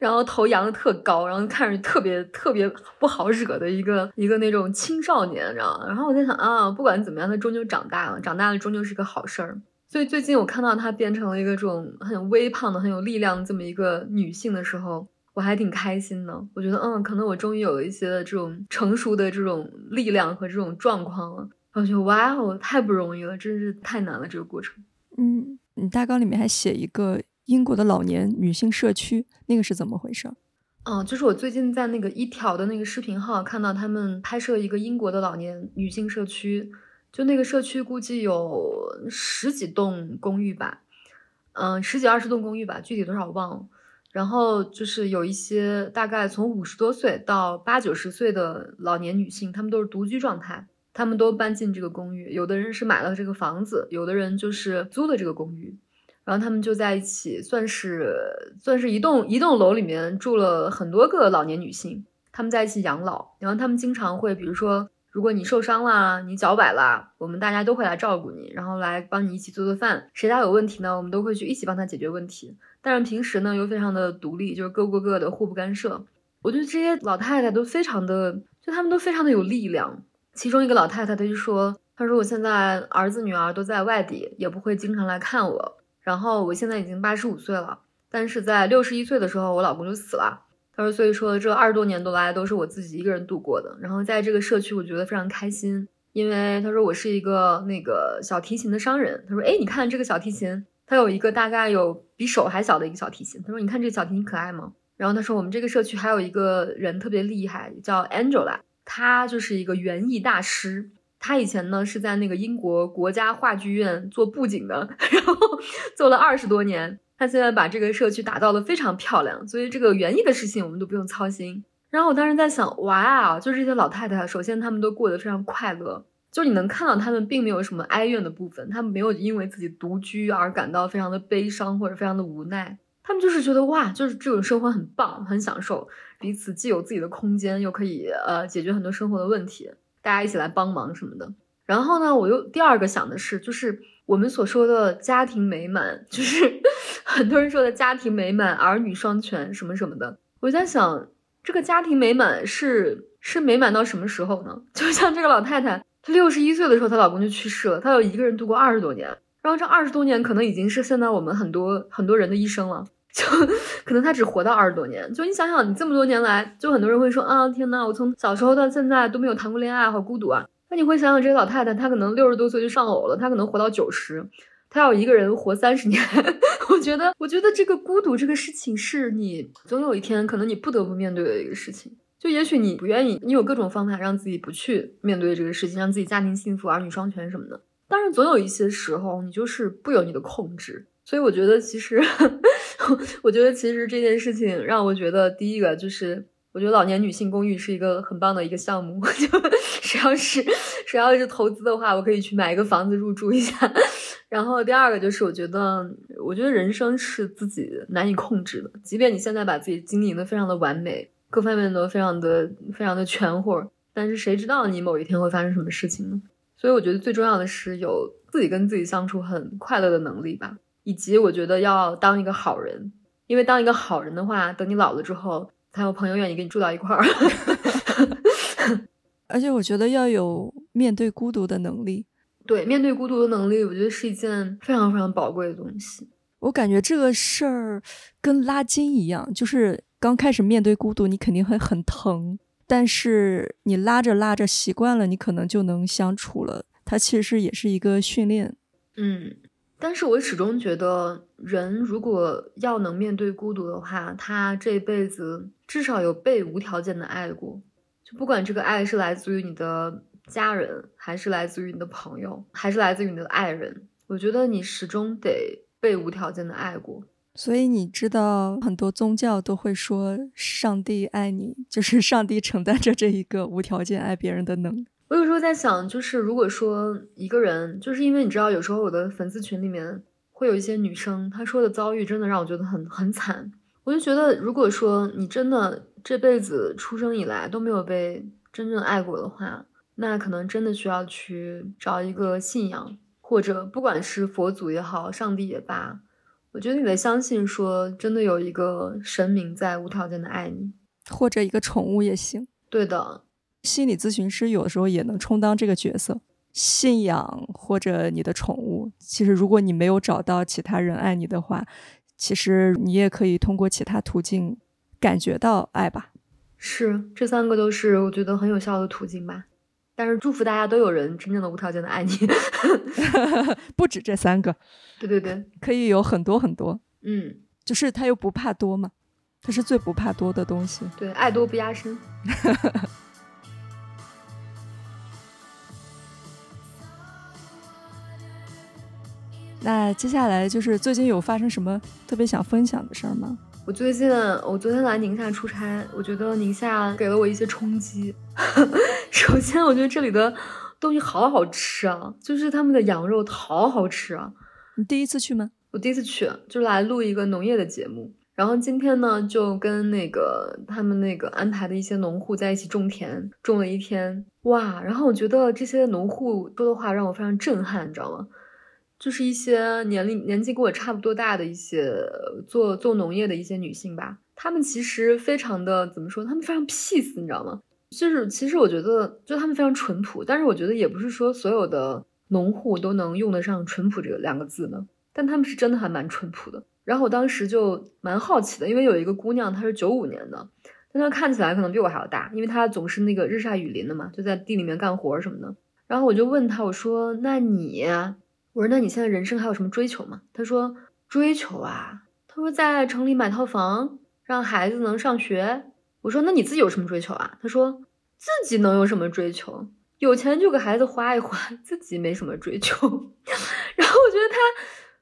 A: 然后头扬的特高，然后看着特别特别不好惹的一个一个那种青少年，你知道吗？然后我在想啊，不管怎么样，他终究长大了，长大了终究是个好事儿。所以最近我看到她变成了一个这种很微胖的、很有力量这么一个女性的时候，我还挺开心的。我觉得嗯，可能我终于有一些这种成熟的这种力量和这种状况了。我觉得哇哦，太不容易了，真是太难了这个过程。
B: 嗯，你大纲里面还写一个。英国的老年女性社区，那个是怎么回事？
A: 嗯，就是我最近在那个一条的那个视频号看到他们拍摄一个英国的老年女性社区，就那个社区估计有十几栋公寓吧，嗯，十几二十栋公寓吧，具体多少我忘了。然后就是有一些大概从五十多岁到八九十岁的老年女性，她们都是独居状态，她们都搬进这个公寓，有的人是买了这个房子，有的人就是租的这个公寓。然后他们就在一起，算是算是一栋一栋楼里面住了很多个老年女性，他们在一起养老。然后他们经常会，比如说，如果你受伤啦，你脚崴啦，我们大家都会来照顾你，然后来帮你一起做做饭。谁家有问题呢，我们都会去一起帮他解决问题。但是平时呢，又非常的独立，就是各过各的，互不干涉。我觉得这些老太太都非常的，就他们都非常的有力量。其中一个老太太，她就说：“她说我现在儿子女儿都在外地，也不会经常来看我。”然后我现在已经八十五岁了，但是在六十一岁的时候，我老公就死了。他说，所以说这二十多年多来都是我自己一个人度过的。然后在这个社区，我觉得非常开心，因为他说我是一个那个小提琴的商人。他说，哎，你看这个小提琴，它有一个大概有比手还小的一个小提琴。他说，你看这个小提琴可爱吗？然后他说，我们这个社区还有一个人特别厉害，叫 Angela，他就是一个园艺大师。他以前呢是在那个英国国家话剧院做布景的，然后做了二十多年。他现在把这个社区打造的非常漂亮，所以这个园艺的事情我们都不用操心。然后我当时在想，哇，就这些老太太，首先她们都过得非常快乐，就你能看到她们并没有什么哀怨的部分，她们没有因为自己独居而感到非常的悲伤或者非常的无奈，她们就是觉得哇，就是这种生活很棒，很享受，彼此既有自己的空间，又可以呃解决很多生活的问题。大家一起来帮忙什么的，然后呢，我又第二个想的是，就是我们所说的家庭美满，就是 [laughs] 很多人说的家庭美满、儿女双全什么什么的。我在想，这个家庭美满是是美满到什么时候呢？[laughs] 就像这个老太太，她六十一岁的时候，她老公就去世了，她有一个人度过二十多年，然后这二十多年可能已经是现在我们很多很多人的一生了。就可能他只活到二十多年，就你想想，你这么多年来，就很多人会说啊，天呐，我从小时候到现在都没有谈过恋爱，好孤独啊。那你会想想，这个老太太，她可能六十多岁就上偶了，她可能活到九十，她要一个人活三十年。[laughs] 我觉得，我觉得这个孤独这个事情，是你总有一天可能你不得不面对的一个事情。就也许你不愿意，你有各种方法让自己不去面对这个事情，让自己家庭幸福、儿女双全什么的。但是总有一些时候，你就是不由你的控制。所以我觉得，其实，我觉得其实这件事情让我觉得，第一个就是，我觉得老年女性公寓是一个很棒的一个项目。[laughs] 就谁要是谁要是投资的话，我可以去买一个房子入住一下。然后第二个就是，我觉得，我觉得人生是自己难以控制的。即便你现在把自己经营的非常的完美，各方面都非常的非常的全乎，但是谁知道你某一天会发生什么事情呢？所以我觉得最重要的是有自己跟自己相处很快乐的能力吧。以及我觉得要当一个好人，因为当一个好人的话，等你老了之后，才有朋友愿意跟你住到一块儿。[laughs]
B: 而且我觉得要有面对孤独的能力。
A: 对，面对孤独的能力，我觉得是一件非常非常宝贵的东西。
B: 我感觉这个事儿跟拉筋一样，就是刚开始面对孤独，你肯定会很疼，但是你拉着拉着习惯了，你可能就能相处了。它其实也是一个训练。
A: 嗯。但是我始终觉得，人如果要能面对孤独的话，他这辈子至少有被无条件的爱过。就不管这个爱是来自于你的家人，还是来自于你的朋友，还是来自于你的爱人，我觉得你始终得被无条件的爱过。
B: 所以你知道，很多宗教都会说上帝爱你，就是上帝承担着这一个无条件爱别人的能。
A: 我有时候在想，就是如果说一个人，就是因为你知道，有时候我的粉丝群里面会有一些女生，她说的遭遇真的让我觉得很很惨。我就觉得，如果说你真的这辈子出生以来都没有被真正爱过的话，那可能真的需要去找一个信仰，或者不管是佛祖也好，上帝也罢，我觉得你得相信，说真的有一个神明在无条件的爱你，
B: 或者一个宠物也行。
A: 对的。
B: 心理咨询师有的时候也能充当这个角色，信仰或者你的宠物。其实，如果你没有找到其他人爱你的话，其实你也可以通过其他途径感觉到爱吧。
A: 是，这三个都是我觉得很有效的途径吧。但是，祝福大家都有人真正的无条件的爱你，[laughs]
B: 不止这三个。
A: 对对对，
B: 可以有很多很多。
A: 嗯，
B: 就是他又不怕多嘛，他是最不怕多的东西。
A: 对，爱多不压身。[laughs]
B: 那接下来就是最近有发生什么特别想分享的事儿吗？
A: 我最近我昨天来宁夏出差，我觉得宁夏给了我一些冲击。[laughs] 首先，我觉得这里的东西好好吃啊，就是他们的羊肉好好吃啊。
B: 你第一次去吗？
A: 我第一次去，就来录一个农业的节目。然后今天呢，就跟那个他们那个安排的一些农户在一起种田，种了一天。哇！然后我觉得这些农户说的话让我非常震撼，你知道吗？就是一些年龄年纪跟我差不多大的一些做做农业的一些女性吧，她们其实非常的怎么说？她们非常 peace，你知道吗？就是其实我觉得，就她们非常淳朴，但是我觉得也不是说所有的农户都能用得上“淳朴”这个两个字呢。但他们是真的还蛮淳朴的。然后我当时就蛮好奇的，因为有一个姑娘她是九五年的，但她看起来可能比我还要大，因为她总是那个日晒雨淋的嘛，就在地里面干活什么的。然后我就问她，我说：“那你？”我说：“那你现在人生还有什么追求吗？”他说：“追求啊。”他说：“在城里买套房，让孩子能上学。”我说：“那你自己有什么追求啊？”他说：“自己能有什么追求？有钱就给孩子花一花，自己没什么追求。”然后我觉得他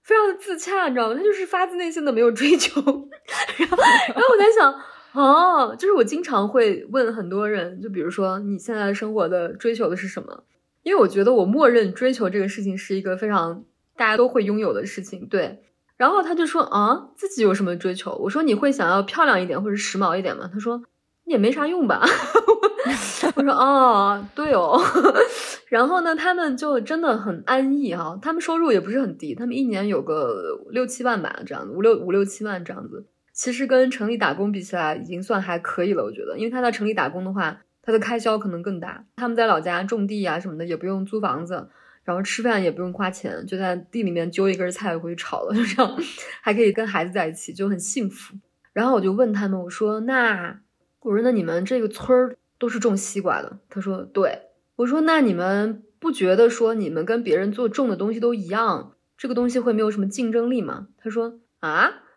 A: 非常的自洽，你知道吗？他就是发自内心的没有追求。然后，然后我在想，哦，就是我经常会问很多人，就比如说你现在生活的追求的是什么？因为我觉得我默认追求这个事情是一个非常大家都会拥有的事情，对。然后他就说啊，自己有什么追求？我说你会想要漂亮一点或者时髦一点吗？他说也没啥用吧。[laughs] 我说哦，对哦。[laughs] 然后呢，他们就真的很安逸哈，他们收入也不是很低，他们一年有个六七万吧，这样子五六五六七万这样子。其实跟城里打工比起来，已经算还可以了，我觉得，因为他在城里打工的话。他的开销可能更大，他们在老家种地啊什么的，也不用租房子，然后吃饭也不用花钱，就在地里面揪一根菜回去炒了，[laughs] 就这样，还可以跟孩子在一起，就很幸福。然后我就问他们，我说那我说那你们这个村儿都是种西瓜的？他说对。我说那你们不觉得说你们跟别人做种的东西都一样，这个东西会没有什么竞争力吗？他说啊，[laughs]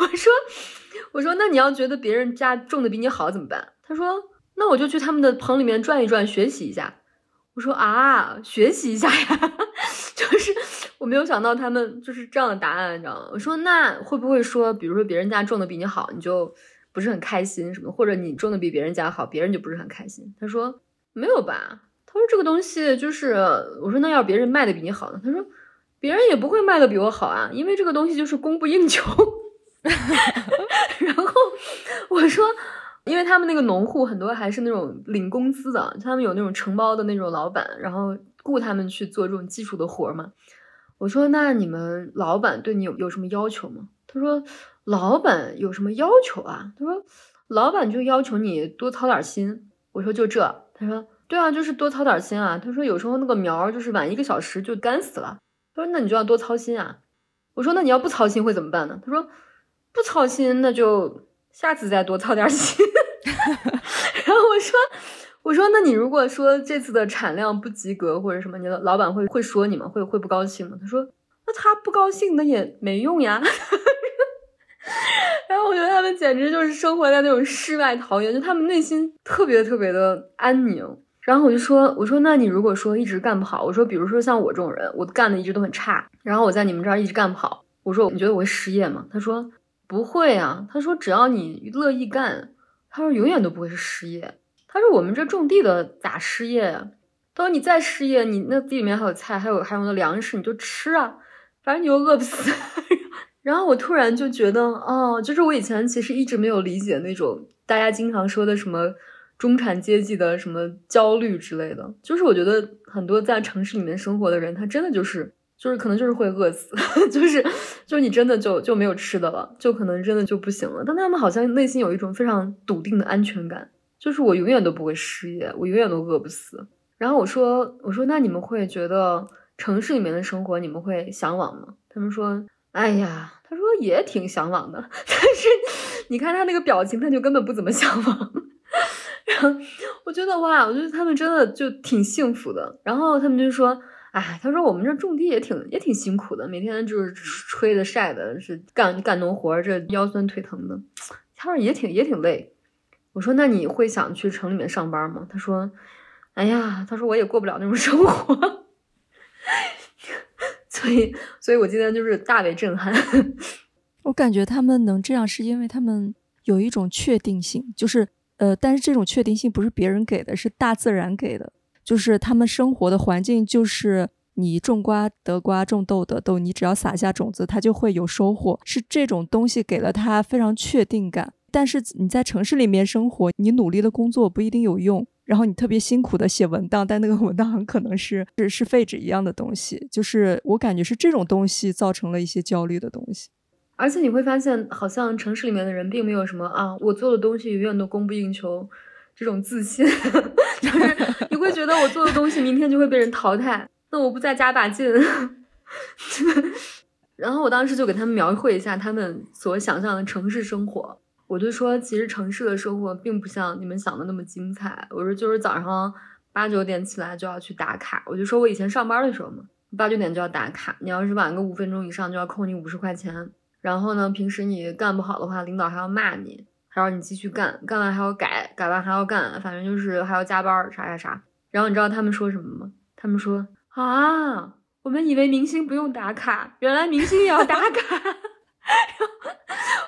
A: 我说我说那你要觉得别人家种的比你好怎么办？他说。那我就去他们的棚里面转一转，学习一下。我说啊，学习一下呀，[laughs] 就是我没有想到他们就是这样的答案，你知道吗？我说那会不会说，比如说别人家种的比你好，你就不是很开心什么？或者你种的比别人家好，别人就不是很开心？他说没有吧。他说这个东西就是，我说那要别人卖的比你好呢？他说别人也不会卖的比我好啊，因为这个东西就是供不应求。[laughs] 然后我说。因为他们那个农户很多还是那种领工资的，他们有那种承包的那种老板，然后雇他们去做这种基础的活儿嘛。我说那你们老板对你有有什么要求吗？他说老板有什么要求啊？他说老板就要求你多操点心。我说就这。他说对啊，就是多操点心啊。他说有时候那个苗就是晚一个小时就干死了。他说那你就要多操心啊。我说那你要不操心会怎么办呢？他说不操心那就。下次再多操点心。[laughs] 然后我说，我说，那你如果说这次的产量不及格或者什么，你的老板会会说你吗？会会不高兴吗？他说那他不高兴那也没用呀。[laughs] 然后我觉得他们简直就是生活在那种世外桃源，就他们内心特别特别的安宁。然后我就说，我说那你如果说一直干不好，我说比如说像我这种人，我干的一直都很差，然后我在你们这儿一直干不好，我说你觉得我会失业吗？他说不会啊，他说只要你乐意干，他说永远都不会是失业。他说我们这种地的咋失业呀？他说你再失业，你那地里面还有菜，还有还有那粮食，你就吃啊，反正你又饿不死。[laughs] 然后我突然就觉得，哦，就是我以前其实一直没有理解那种大家经常说的什么中产阶级的什么焦虑之类的。就是我觉得很多在城市里面生活的人，他真的就是就是可能就是会饿死，[laughs] 就是就是你真的就就没有吃的了，就可能真的就不行了。但他们好像内心有一种非常笃定的安全感，就是我永远都不会失业，我永远都饿不死。然后我说我说那你们会觉得城市里面的生活你们会向往吗？他们说。哎呀，他说也挺向往的，[laughs] 但是你看他那个表情，他就根本不怎么向往。[laughs] 然后我觉得哇，我觉得他们真的就挺幸福的。然后他们就说，哎，他说我们这种地也挺也挺辛苦的，每天就是吹的晒的，是干干农活，这腰酸腿疼的。他说也挺也挺累。我说那你会想去城里面上班吗？他说，哎呀，他说我也过不了那种 [laughs] 生活。所以，所以我今天就是大为震撼。[laughs]
B: 我感觉他们能这样，是因为他们有一种确定性，就是呃，但是这种确定性不是别人给的，是大自然给的。就是他们生活的环境，就是你种瓜得瓜，种豆得豆，你只要撒下种子，它就会有收获。是这种东西给了他非常确定感。但是你在城市里面生活，你努力的工作不一定有用。然后你特别辛苦的写文档，但那个文档很可能是是是废纸一样的东西，就是我感觉是这种东西造成了一些焦虑的东西。
A: 而且你会发现，好像城市里面的人并没有什么啊，我做的东西永远都供不应求这种自信，就是你会觉得我做的东西明天就会被人淘汰，那我不再加把劲。[laughs] 然后我当时就给他们描绘一下他们所想象的城市生活。我就说，其实城市的生活并不像你们想的那么精彩。我说，就是早上八九点起来就要去打卡。我就说我以前上班的时候嘛，八九点就要打卡。你要是晚个五分钟以上，就要扣你五十块钱。然后呢，平时你干不好的话，领导还要骂你，还要你继续干，干完还要改，改完还要干，反正就是还要加班，啥啥啥。然后你知道他们说什么吗？他们说啊，我们以为明星不用打卡，原来明星也要打卡。[laughs]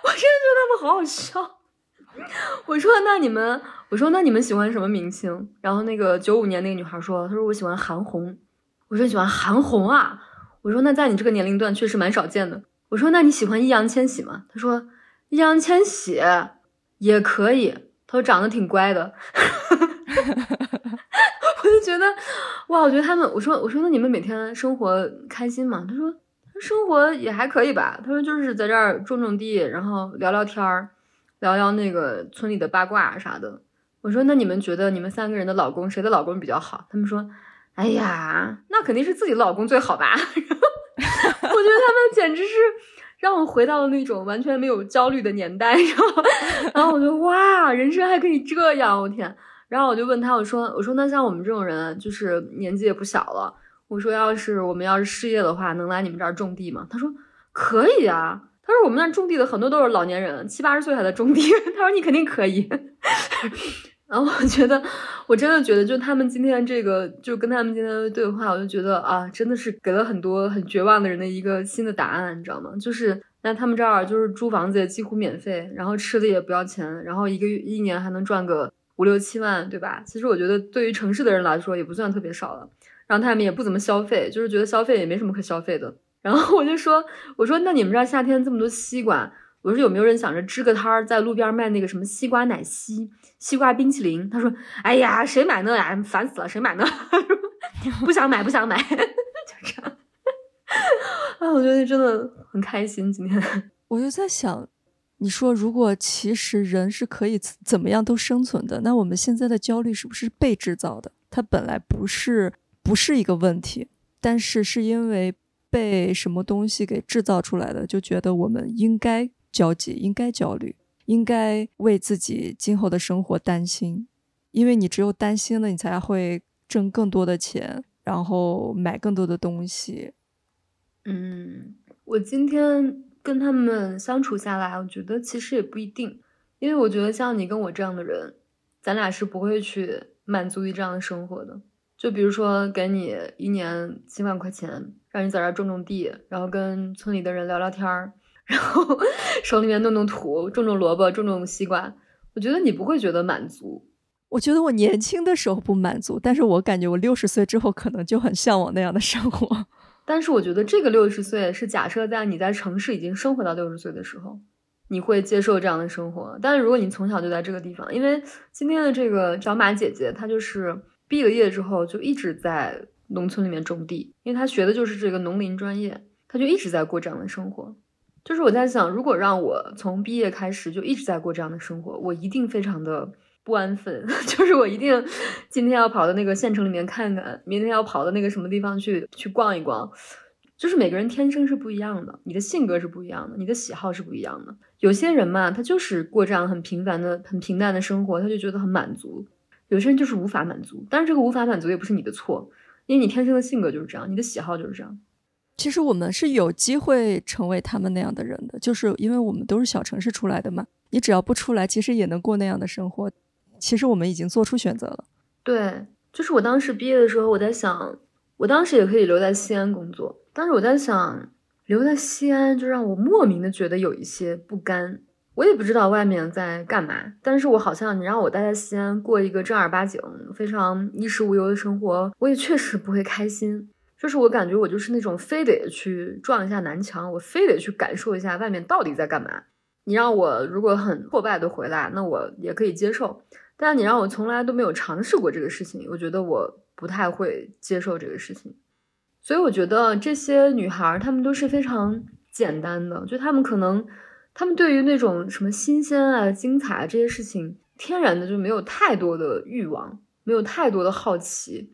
A: 我真的觉得他们好好笑。我说那你们，我说那你们喜欢什么明星？然后那个九五年那个女孩说，她说我喜欢韩红。我说喜欢韩红啊？我说那在你这个年龄段确实蛮少见的。我说那你喜欢易烊千玺吗？他说易烊千玺也可以。他说长得挺乖的。[laughs] 我就觉得哇，我觉得他们，我说我说那你们每天生活开心吗？他说。生活也还可以吧，他说就是在这儿种种地，然后聊聊天儿，聊聊那个村里的八卦啥的。我说那你们觉得你们三个人的老公谁的老公比较好？他们说，哎呀，那肯定是自己老公最好吧。[laughs] 我觉得他们简直是让我回到了那种完全没有焦虑的年代，[laughs] 然后，然后我就哇，人生还可以这样，我天！然后我就问他，我说我说那像我们这种人，就是年纪也不小了。我说，要是我们要是失业的话，能来你们这儿种地吗？他说可以啊。他说我们那儿种地的很多都是老年人，七八十岁还在种地。[laughs] 他说你肯定可以。[laughs] 然后我觉得，我真的觉得，就他们今天这个，就跟他们今天的对话，我就觉得啊，真的是给了很多很绝望的人的一个新的答案，你知道吗？就是那他们这儿就是租房子也几乎免费，然后吃的也不要钱，然后一个月一年还能赚个五六七万，对吧？其实我觉得对于城市的人来说，也不算特别少了。然后他们也不怎么消费，就是觉得消费也没什么可消费的。然后我就说：“我说那你们这儿夏天这么多西瓜，我说有没有人想着支个摊儿在路边卖那个什么西瓜奶昔、西瓜冰淇淋？”他说：“哎呀，谁买那呀？烦死了，谁买那？[laughs] 不想买，不想买。[laughs] ”就这样。[laughs] 啊，我觉得真的很开心。今天
B: 我就在想，你说如果其实人是可以怎么样都生存的，那我们现在的焦虑是不是被制造的？它本来不是。不是一个问题，但是是因为被什么东西给制造出来的，就觉得我们应该焦急，应该焦虑，应该为自己今后的生活担心，因为你只有担心了，你才会挣更多的钱，然后买更多的东西，
A: 嗯，我今天跟他们相处下来，我觉得其实也不一定，因为我觉得像你跟我这样的人，咱俩是不会去满足于这样的生活的。就比如说，给你一年几万块钱，让你在这儿种种地，然后跟村里的人聊聊天儿，然后 [laughs] 手里面弄弄土，种种萝卜，种种西瓜，我觉得你不会觉得满足。
B: 我觉得我年轻的时候不满足，但是我感觉我六十岁之后可能就很向往那样的生活。[laughs]
A: 但是我觉得这个六十岁是假设在你在城市已经生活到六十岁的时候，你会接受这样的生活。但是如果你从小就在这个地方，因为今天的这个小马姐姐，她就是毕了业之后就一直在农村里面种地，因为她学的就是这个农林专业，她就一直在过这样的生活。就是我在想，如果让我从毕业开始就一直在过这样的生活，我一定非常的。不安分，[laughs] 就是我一定今天要跑到那个县城里面看看，明天要跑到那个什么地方去去逛一逛。就是每个人天生是不一样的，你的性格是不一样的，你的喜好是不一样的。有些人嘛，他就是过这样很平凡的、很平淡的生活，他就觉得很满足；有些人就是无法满足。但是这个无法满足也不是你的错，因为你天生的性格就是这样，你的喜好就是这样。
B: 其实我们是有机会成为他们那样的人的，就是因为我们都是小城市出来的嘛。你只要不出来，其实也能过那样的生活。其实我们已经做出选择了。
A: 对，就是我当时毕业的时候，我在想，我当时也可以留在西安工作，但是我在想，留在西安就让我莫名的觉得有一些不甘。我也不知道外面在干嘛，但是我好像你让我待在西安过一个正儿八经、非常衣食无忧的生活，我也确实不会开心。就是我感觉我就是那种非得去撞一下南墙，我非得去感受一下外面到底在干嘛。你让我如果很挫败的回来，那我也可以接受。但你让我从来都没有尝试过这个事情，我觉得我不太会接受这个事情。所以我觉得这些女孩她们都是非常简单的，就她们可能她们对于那种什么新鲜啊、精彩啊这些事情，天然的就没有太多的欲望，没有太多的好奇，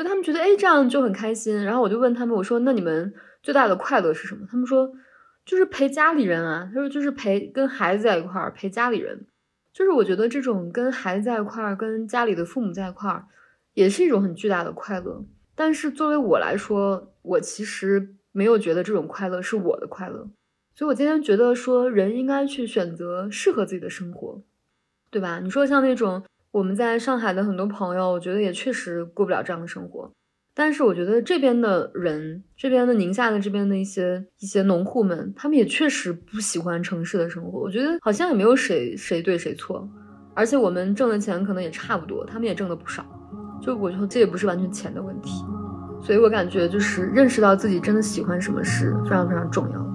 A: 所以她们觉得哎这样就很开心。然后我就问他们，我说那你们最大的快乐是什么？他们说就是陪家里人啊，他说就是陪跟孩子在一块儿陪家里人。就是我觉得这种跟孩子在一块儿，跟家里的父母在一块儿，也是一种很巨大的快乐。但是作为我来说，我其实没有觉得这种快乐是我的快乐。所以我今天觉得说，人应该去选择适合自己的生活，对吧？你说像那种我们在上海的很多朋友，我觉得也确实过不了这样的生活。但是我觉得这边的人，这边的宁夏的这边的一些一些农户们，他们也确实不喜欢城市的生活。我觉得好像也没有谁谁对谁错，而且我们挣的钱可能也差不多，他们也挣的不少。就我觉得这也不是完全钱的问题，所以我感觉就是认识到自己真的喜欢什么是非常非常重要的。